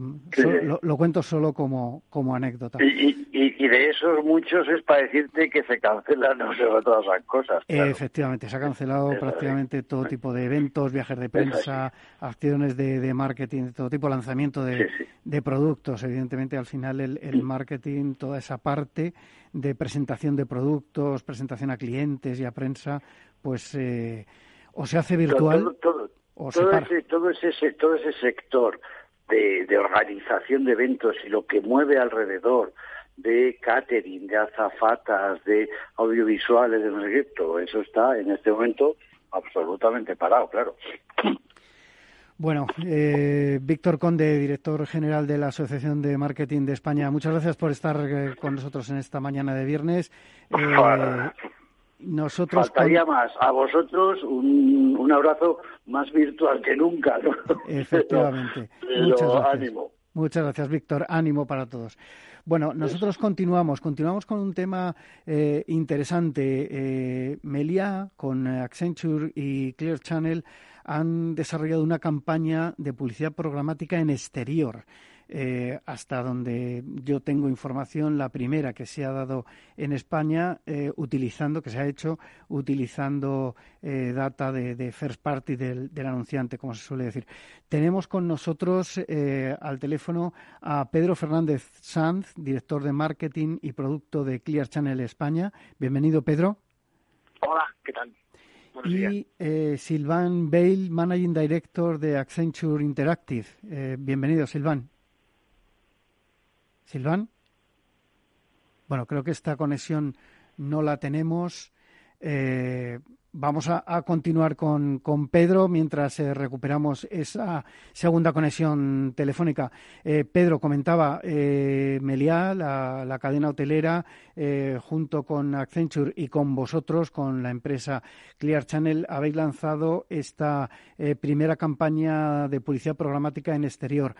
lo, cuento solo como, como anécdota. Y, y, de esos muchos es para decirte que se cancelan no sé, todas las cosas. Efectivamente, se ha cancelado prácticamente todo tipo de eventos, viajes de prensa, acciones de, de, marketing, todo tipo, lanzamiento de, de productos. Evidentemente, al final el, el marketing, toda esa parte de presentación de productos, presentación a clientes y a prensa, pues eh, o se hace virtual o todo, ese, todo, ese, todo ese sector de, organización de eventos y lo que mueve alrededor de catering, de azafatas, de audiovisuales, de no sé qué, todo eso está en este momento absolutamente parado, claro. Bueno, eh, Víctor Conde, director general de la Asociación de Marketing de España, muchas gracias por estar eh, con nosotros en esta mañana de viernes. Eh, nosotros Faltaría más. A vosotros un, un, abrazo más virtual que nunca. ¿no? Efectivamente. Muchas gracias. ánimo. Muchas gracias, Víctor. Ánimo para todos. Bueno, nosotros continuamos, continuamos con un tema eh, interesante. Eh, Melia, con Accenture y Clear Channel, han desarrollado una campaña de publicidad programática en exterior. Eh, hasta donde yo tengo información, la primera que se ha dado en España eh, utilizando, que se ha hecho utilizando eh, data de, first party del, anunciante, como se suele decir. Tenemos con nosotros al teléfono a Pedro Fernández Sanz, director de marketing y producto de Clear Channel España. Bienvenido, Pedro. Hola, ¿qué tal? Y Silvan Bale, Managing Director de Accenture Interactive. bienvenido, Silvan. Silván. Bueno, creo que esta conexión no la tenemos. Eh, Vamos a, continuar con, con, Pedro mientras eh, recuperamos esa segunda conexión telefónica. Eh, Pedro comentaba, eh, Meliá, la, cadena hotelera, eh, junto con Accenture y con vosotros, con la empresa Clear Channel, habéis lanzado esta primera campaña de publicidad programática en exterior.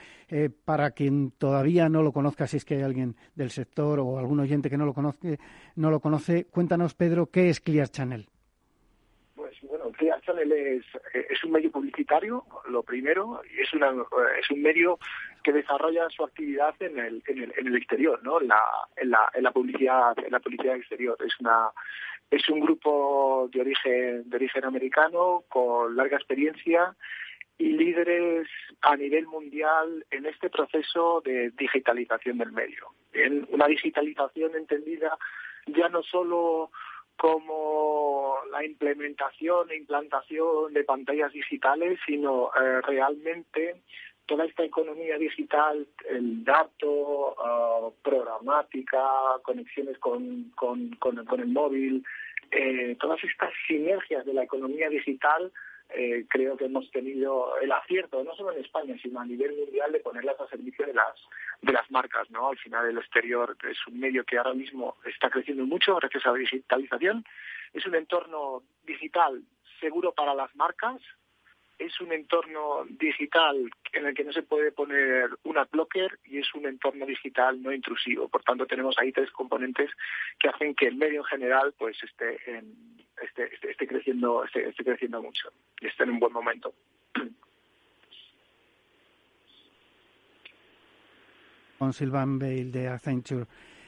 para quien todavía no lo conozca, si es que hay alguien del sector o algún oyente que no lo conoce, no lo conoce, cuéntanos, Pedro, ¿qué es Clear Channel? Bueno, Clear Channel es, es un medio publicitario, lo primero, y es, una, es un medio que desarrolla su actividad en el, en el, en el exterior, ¿no? En la, en la, en la publicidad, en la publicidad exterior. Es una es un grupo de origen de origen americano con larga experiencia y líderes a nivel mundial en este proceso de digitalización del medio. En una digitalización entendida ya no solo como la implementación e implantación de pantallas digitales, sino eh, realmente toda esta economía digital, el dato, uh, programática, conexiones con, con, con, el móvil, eh, todas estas sinergias de la economía digital eh, creo que hemos tenido el acierto, no solo en España, sino a nivel mundial, de ponerlas a servicio de las, de las marcas. ¿no? Al final, el exterior es un medio que ahora mismo está creciendo mucho gracias a la digitalización. Es un entorno digital seguro para las marcas, es un entorno digital en el que no se puede poner una blocker y es un entorno digital no intrusivo. Por tanto, tenemos ahí tres componentes que hacen que el medio en general pues esté, esté, esté, creciendo esté, creciendo mucho y esté en un buen momento. Con Silvan Bale de Accenture.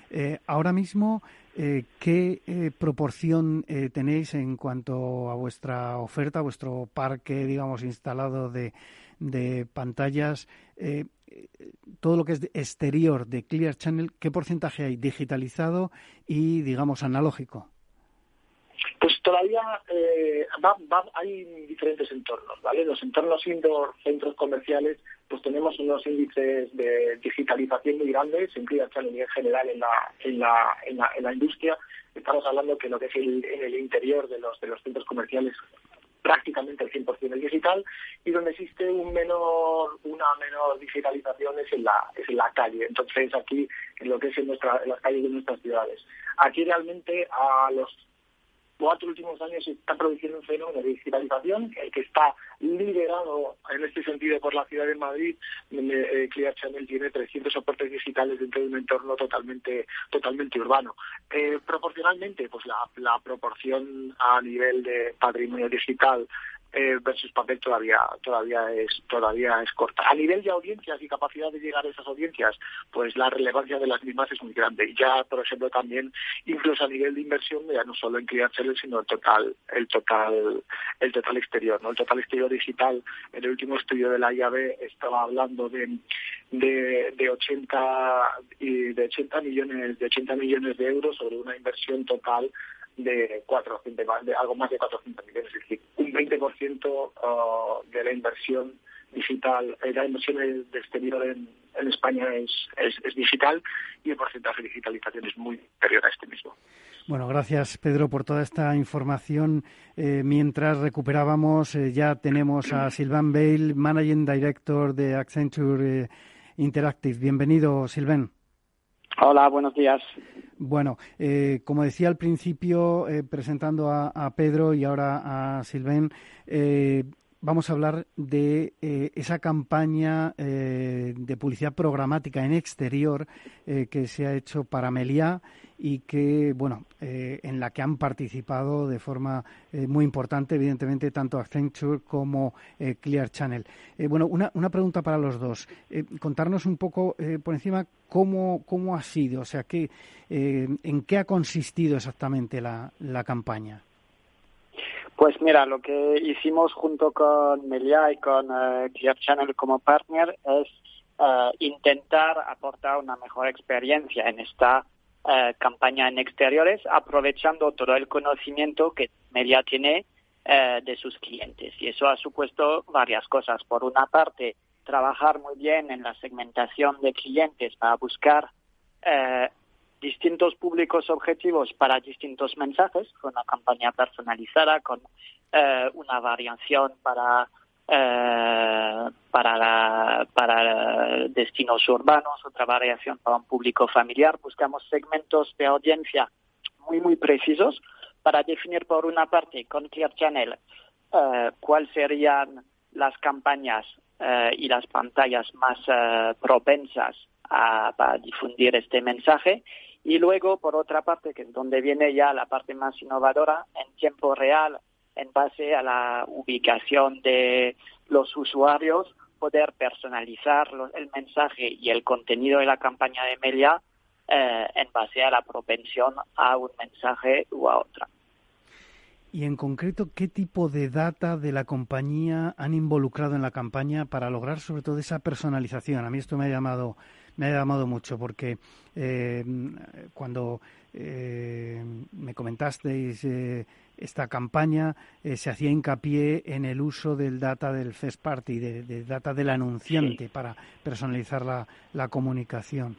Eh, ahora mismo, eh, ¿qué eh, proporción tenéis en cuanto a vuestra oferta, vuestro parque, digamos, instalado de, de pantallas? todo lo que es exterior de Clear Channel, ¿qué porcentaje hay digitalizado y, digamos, analógico? Todavía eh, hay diferentes entornos, ¿vale? Los entornos indoor, centros comerciales, pues tenemos unos índices de digitalización muy grandes, en en general en la, en la, en la, industria. Estamos hablando que lo que es el, en el interior de los, de los centros comerciales prácticamente el 100% el digital y donde existe un menor, una menor digitalización es en la, es en la calle. Entonces aquí, en lo que es en, nuestra, en las calles de nuestras ciudades. Aquí realmente a los cuatro últimos años se está produciendo un fenómeno de digitalización que está liderado en este sentido por la ciudad de Madrid. Eh, Clear Channel tiene 300 soportes digitales dentro de un entorno totalmente totalmente urbano. Eh, proporcionalmente, pues la, la proporción a nivel de patrimonio digital eh, versus papel todavía todavía es todavía es corta. A nivel de audiencias y capacidad de llegar a esas audiencias, pues la relevancia de las mismas es muy grande. Y ya, por ejemplo, también incluso a nivel de inversión, ya no solo en clientele, sino el total el total el total exterior, ¿no? El total exterior digital. En el último estudio de la IAB estaba hablando de de, de 80 y de 80 millones de 80 millones de euros sobre una inversión total de 400, de algo más de 400 millones, es decir, un 20% uh, de la inversión digital, eh, la inversión de exterior en, España es, es, digital y el porcentaje de digitalización es muy superior a este mismo. Bueno, gracias Pedro por toda esta información. Eh, mientras recuperábamos, eh, ya tenemos a Silvan Bale, Managing Director de Accenture Interactive. Bienvenido, Silvan. Hola, buenos días. Bueno, eh, como decía al principio, eh, presentando a, Pedro y ahora a Silven, eh, vamos a hablar de esa campaña de publicidad programática en exterior que se ha hecho para Meliá y que, bueno, eh, en la que han participado de forma eh, muy importante, evidentemente, tanto Accenture como eh, Clear Channel. bueno, una, una, pregunta para los dos. contarnos un poco por encima cómo, cómo ha sido, o sea, qué, en qué ha consistido exactamente la, la campaña. Pues mira, lo que hicimos junto con Melia y con Clear Channel como partner es intentar aportar una mejor experiencia en esta eh, campaña en exteriores, aprovechando todo el conocimiento que Media tiene eh, de sus clientes. Y eso ha supuesto varias cosas. Por una parte, trabajar muy bien en la segmentación de clientes para buscar eh, distintos públicos objetivos para distintos mensajes, con una campaña personalizada, con una variación para eh, para, para destinos urbanos, otra variación para un público familiar. Buscamos segmentos de audiencia muy, muy precisos para definir, por una parte, con Clear Channel, eh, cuáles serían las campañas eh, y las pantallas más eh, propensas a, para difundir este mensaje. Y luego, por otra parte, que es donde viene ya la parte más innovadora, en tiempo real, en base a la ubicación de los usuarios, poder personalizar el mensaje y el contenido de la campaña de media eh, en base a la propensión a un mensaje u a otra. Y en concreto, ¿qué tipo de data de la compañía han involucrado en la campaña para lograr sobre todo esa personalización? A mí esto me ha llamado me ha llamado mucho porque eh, cuando eh, me comentasteis eh, esta campaña se hacía hincapié en el uso del data del first party, de, data del anunciante para personalizar la, la comunicación.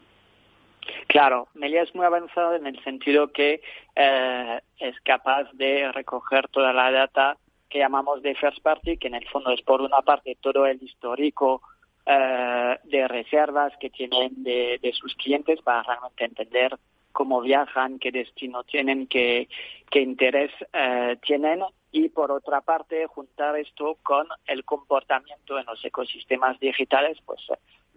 Claro, Melia es muy avanzado en el sentido que es capaz de recoger toda la data que llamamos de first party, que en el fondo es por una parte todo el histórico eh, de reservas que tienen de, sus clientes para realmente entender cómo viajan, qué destino tienen, qué, interés eh, tienen y por otra parte juntar esto con el comportamiento en los ecosistemas digitales, pues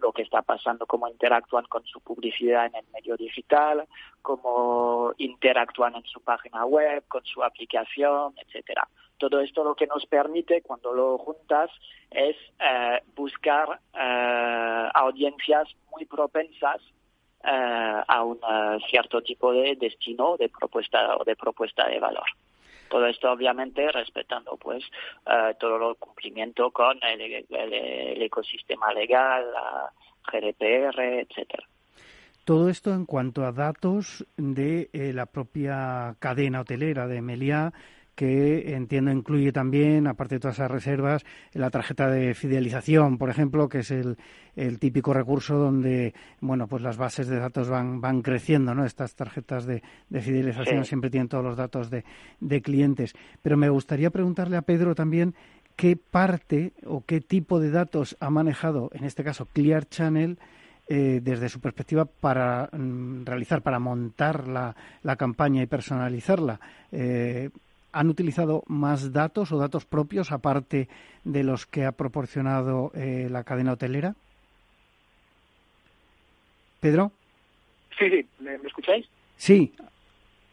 lo que está pasando, cómo interactúan con su publicidad en el medio digital, cómo interactúan en su página web, con su aplicación, etcétera. Todo esto lo que nos permite, cuando lo juntas, es eh, buscar eh, audiencias muy propensas eh, a un cierto tipo de destino de propuesta o de propuesta de valor. Todo esto obviamente respetando pues todo el cumplimiento con el, ecosistema legal, la GDPR, etcétera. Todo esto en cuanto a datos de la propia cadena hotelera de Meliá, que entiendo incluye también, aparte de todas esas reservas, la tarjeta de fidelización, por ejemplo, que es el, típico recurso donde, bueno, pues las bases de datos van, van creciendo, ¿no? Estas tarjetas de, fidelización siempre tienen todos los datos de, de clientes. Pero me gustaría preguntarle a Pedro también qué parte o qué tipo de datos ha manejado, en este caso, Clear Channel, eh, desde su perspectiva para mm, realizar, para montar la, campaña y personalizarla. Eh, ¿Han utilizado más datos o datos propios aparte de los que ha proporcionado eh, la cadena hotelera? Pedro. Sí, sí, ¿me, escucháis? Sí.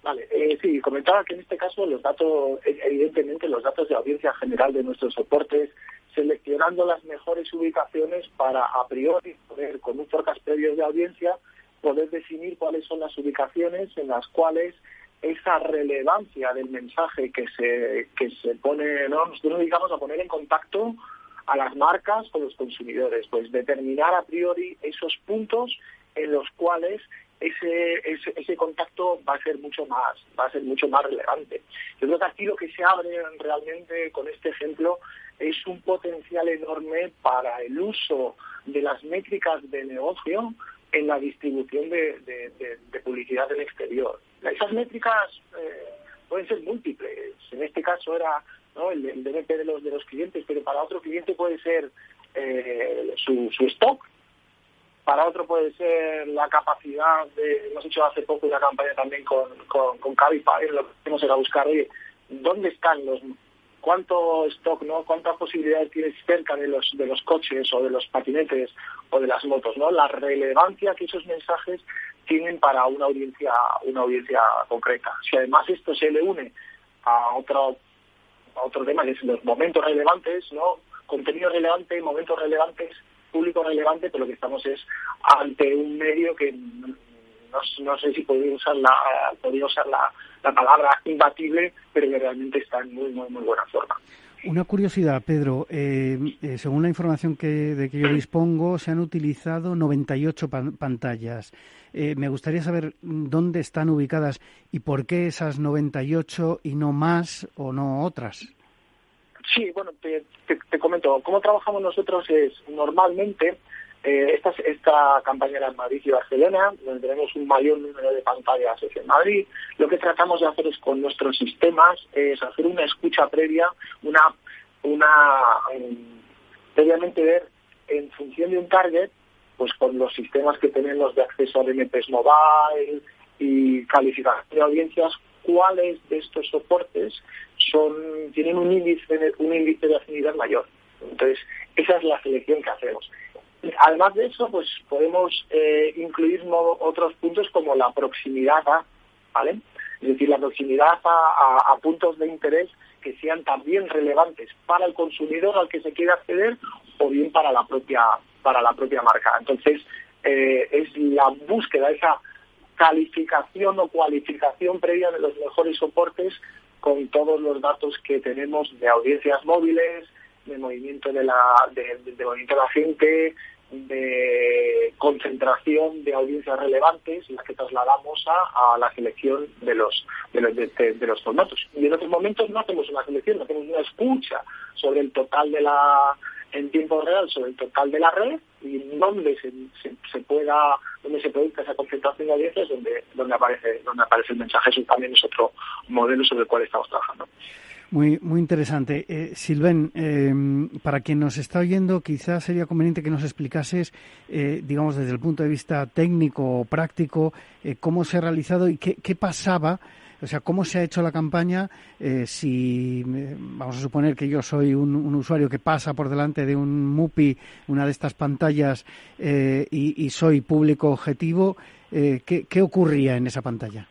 Vale, sí, comentaba que en este caso los datos, evidentemente los datos de audiencia general de nuestros soportes seleccionando las mejores ubicaciones para a priori poder, con un forecast previo de audiencia, poder definir cuáles son las ubicaciones en las cuales esa relevancia del mensaje que se, que se pone, ¿no? nosotros nos dedicamos a poner en contacto a las marcas con los consumidores, pues determinar a priori esos puntos en los cuales ese, ese, ese, contacto va a ser mucho más, va a ser mucho más relevante. Yo creo que aquí lo que se abre realmente con este ejemplo es un potencial enorme para el uso de las métricas de negocio en la distribución de, publicidad del exterior. Esas métricas eh, pueden ser múltiples. En este caso era el, el, DNP de los, de los clientes, pero para otro cliente puede ser eh, su, su stock, para otro puede ser la capacidad de, hemos hecho hace poco una campaña también con, con, con lo que hacemos era buscar, oye, ¿dónde están los cuánto stock, ¿no? Cuántas posibilidades tienes cerca de los de los coches o de los patinetes o de las motos, ¿no? La relevancia que esos mensajes tienen para una audiencia una audiencia concreta. Si además esto se le une a otro a otro tema que es los momentos relevantes, ¿no? Contenido relevante, momentos relevantes, público relevante, pero lo que estamos es ante un medio que no, sé si podría usar la podría usar la la palabra imbatible, pero que realmente está en muy, muy, muy buena forma. Una curiosidad, Pedro. Eh, eh, según la información que, de que yo dispongo, se han utilizado 98 pantallas. Eh, me gustaría saber dónde están ubicadas y por qué esas 98 y no más o no otras. Sí, bueno, te, te comento. ¿Cómo trabajamos nosotros? Es normalmente eh, esta, esta campaña era en Madrid y Barcelona, donde tenemos un mayor número de pantallas en Madrid. Lo que tratamos de hacer es con nuestros sistemas es hacer una escucha previa, una, una previamente ver en función de un target, pues con los sistemas que tenemos de acceso a MPs mobile y calificación de audiencias, cuáles de estos soportes son tienen un índice un índice de afinidad mayor. Entonces, esa es la selección que hacemos. Además de eso, pues podemos eh, incluir otros puntos como la proximidad a, ¿vale? Es decir, la proximidad a, puntos de interés que sean también relevantes para el consumidor al que se quiere acceder o bien para la propia para la propia marca. Entonces, eh, es la búsqueda, esa calificación o cualificación previa de los mejores soportes con todos los datos que tenemos de audiencias móviles, de movimiento de la, de, movimiento de la gente, de concentración de audiencias relevantes, las que trasladamos a, la selección de los de los, de, formatos. Y en otros momentos no hacemos una selección, no hacemos una escucha sobre el total de la en tiempo real sobre el total de la red y donde se, se, pueda donde se produzca esa concentración de audiencias donde donde aparece donde aparece el mensaje eso también es otro modelo sobre el cual estamos trabajando muy, muy interesante. Eh, Silven, eh, para quien nos está oyendo, quizás sería conveniente que nos explicases, eh, digamos, desde el punto de vista técnico o práctico, eh, cómo se ha realizado y qué, qué, pasaba, o sea, cómo se ha hecho la campaña si, vamos a suponer que yo soy un, un, usuario que pasa por delante de un MUPI, una de estas pantallas, y, y, soy público objetivo, ¿qué, ¿qué ocurría en esa pantalla?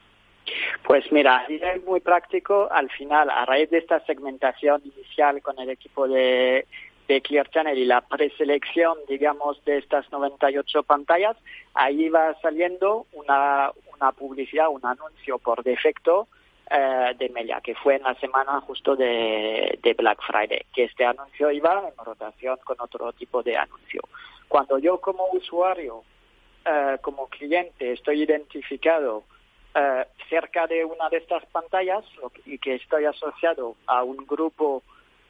Pues mira, nivel muy práctico, al final, a raíz de esta segmentación inicial con el equipo de, de Clear Channel y la preselección, digamos, de estas 98 pantallas, ahí va saliendo una, una publicidad, un anuncio por defecto eh, de Melia, que fue en la semana justo de, de Black Friday, que este anuncio iba en rotación con otro tipo de anuncio. Cuando yo como usuario, eh, como cliente, estoy identificado eh, cerca de una de estas pantallas y que estoy asociado a un grupo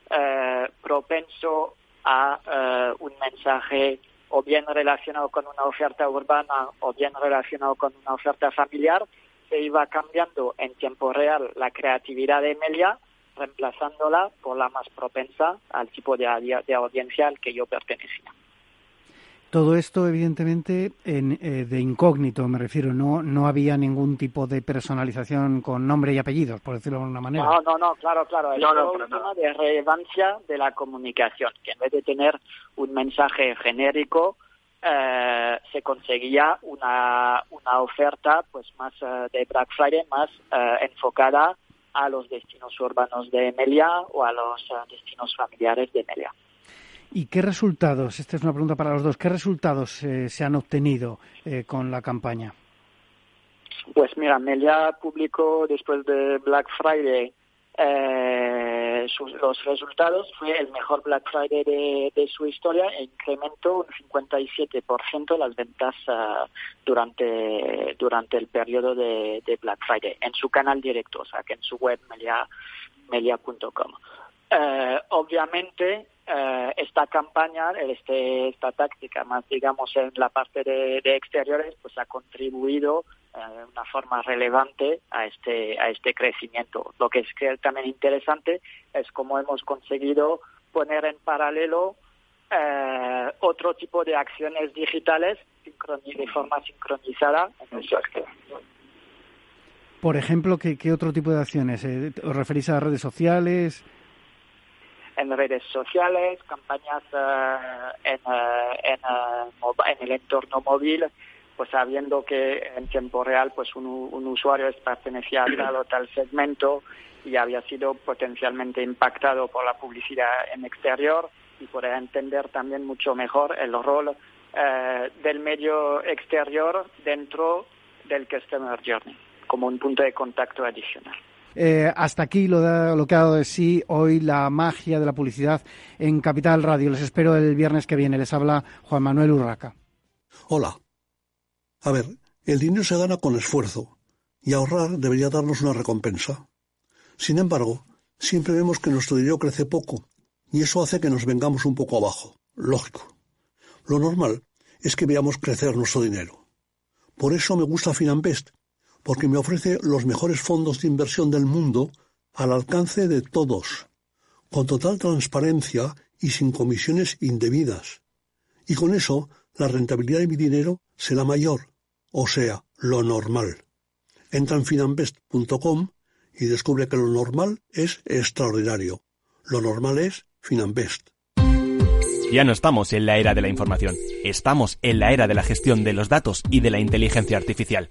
eh, propenso a eh, un mensaje o bien relacionado con una oferta urbana o bien relacionado con una oferta familiar, se iba cambiando en tiempo real la creatividad de Emilia, reemplazándola por la más propensa al tipo de, de audiencia al que yo pertenecía. Todo esto, evidentemente, en, eh, de incógnito, me refiero. No, no había ningún tipo de personalización con nombre y apellidos, por decirlo de alguna manera. No, no, no, claro, claro. Es un tema de relevancia de la comunicación, que en vez de tener un mensaje genérico, eh, se conseguía una, una oferta pues más eh, de Black Friday, más enfocada a los destinos urbanos de Emilia o a los destinos familiares de Emilia. ¿Y qué resultados, esta es una pregunta para los dos, qué resultados eh, se han obtenido eh, con la campaña? Pues mira, Melia publicó después de Black Friday eh, los resultados. Fue el mejor Black Friday de, su historia e incrementó un 57% las ventas durante, durante el periodo de, Black Friday en su canal directo, o sea, que en su web melia.com. obviamente, eh, esta campaña, este, esta táctica más digamos en la parte de, exteriores, pues ha contribuido eh, de una forma relevante a este, a este crecimiento. Lo que es que también interesante es cómo hemos conseguido poner en paralelo eh, otro tipo de acciones digitales de forma sincronizada en el sector. Por ejemplo, ¿qué, ¿qué, otro tipo de acciones? ¿Os referís a redes sociales? En redes sociales, campañas eh, en, eh, en, eh, en, el entorno móvil, pues sabiendo que en tiempo real pues un, un usuario pertenecía a tal o tal segmento y había sido potencialmente impactado por la publicidad en exterior y poder entender también mucho mejor el rol del medio exterior dentro del Customer Journey como un punto de contacto adicional. Eh, hasta aquí lo, que ha dado de sí hoy la magia de la publicidad en Capital Radio. Les espero el viernes que viene. Les habla Juan Manuel Urraca. Hola. A ver, el dinero se gana con esfuerzo y ahorrar debería darnos una recompensa. Sin embargo, siempre vemos que nuestro dinero crece poco y eso hace que nos vengamos un poco abajo. Lógico. Lo normal es que veamos crecer nuestro dinero. Por eso me gusta Finanbest, porque me ofrece los mejores fondos de inversión del mundo al alcance de todos, con total transparencia y sin comisiones indebidas. Y con eso, la rentabilidad de mi dinero será mayor, o sea, lo normal. Entra en finanbest.com y descubre que lo normal es extraordinario. Lo normal es Finanbest. Ya no estamos en la era de la información, estamos en la era de la gestión de los datos y de la inteligencia artificial.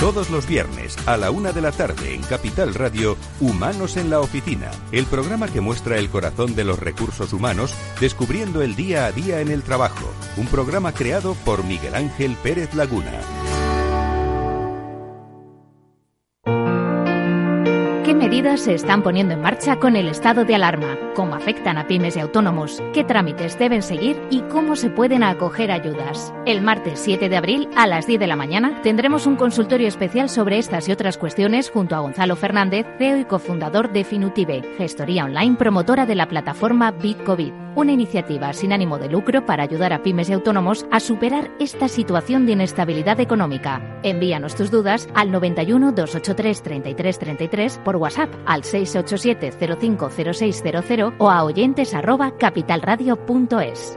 Todos los viernes a la una de la tarde en Capital Radio, Humanos en la Oficina, el programa que muestra el corazón de los recursos humanos descubriendo el día a día en el trabajo. Un programa creado por Miguel Ángel Pérez Laguna. Se están poniendo en marcha con el estado de alarma, cómo afectan a pymes y autónomos, qué trámites deben seguir y cómo se pueden acoger ayudas. El martes 7 de abril a las 10 de la mañana tendremos un consultorio especial sobre estas y otras cuestiones junto a Gonzalo Fernández, CEO y cofundador de Finutive, gestoría online promotora de la plataforma BitCovid, una iniciativa sin ánimo de lucro para ayudar a pymes y autónomos a superar esta situación de inestabilidad económica. Envíanos tus dudas al 91 283 33 33 por WhatsApp al 687 050600 o a oyentes arroba capitalradio.es.